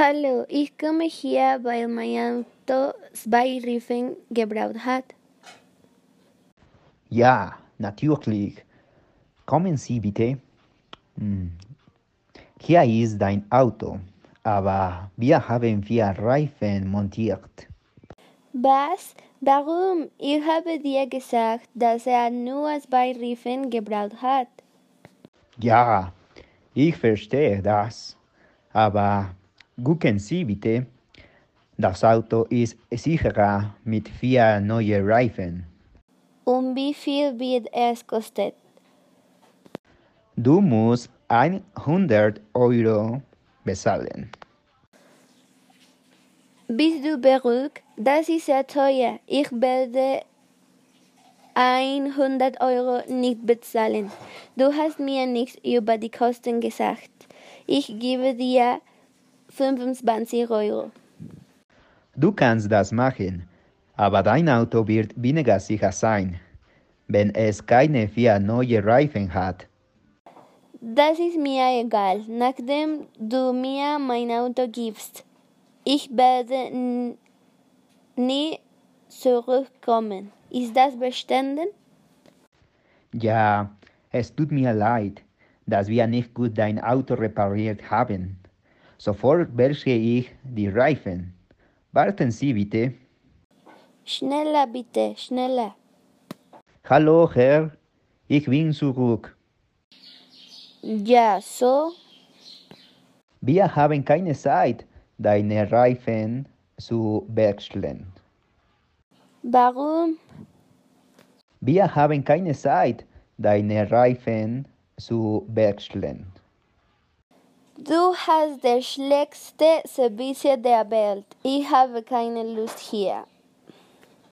Hallo, ich komme hier, weil mein Auto zwei Reifen gebraucht hat. Ja, natürlich. Kommen Sie bitte. Hm. Hier ist dein Auto, aber wir haben vier Reifen montiert. Was? Warum? Ich habe dir gesagt, dass er nur zwei Reifen gebraucht hat. Ja, ich verstehe das. Aber gucken Sie bitte, das Auto ist sicherer mit vier neuen Reifen. Und wie viel wird es kosten? Du musst 100 Euro bezahlen. Bist du beruhigt? Das ist sehr teuer. Ich werde 100 Euro nicht bezahlen. Du hast mir nichts über die Kosten gesagt. Ich gebe dir 25 Euro. Du kannst das machen, aber dein Auto wird weniger sicher sein, wenn es keine vier neue Reifen hat. Das ist mir egal, nachdem du mir mein Auto gibst. Ich werde nie zurückkommen. Ist das bestanden? Ja, es tut mir leid, dass wir nicht gut dein Auto repariert haben. Sofort wechsle ich die Reifen. Warten Sie bitte. Schneller bitte, schneller. Hallo Herr, ich bin zurück. Ja, so? Wir haben keine Zeit, deine Reifen zu wechseln. Warum? Wir haben keine Zeit, deine Reifen zu wechseln. Du hast das schlechteste Service der Welt. Ich habe keine Lust hier.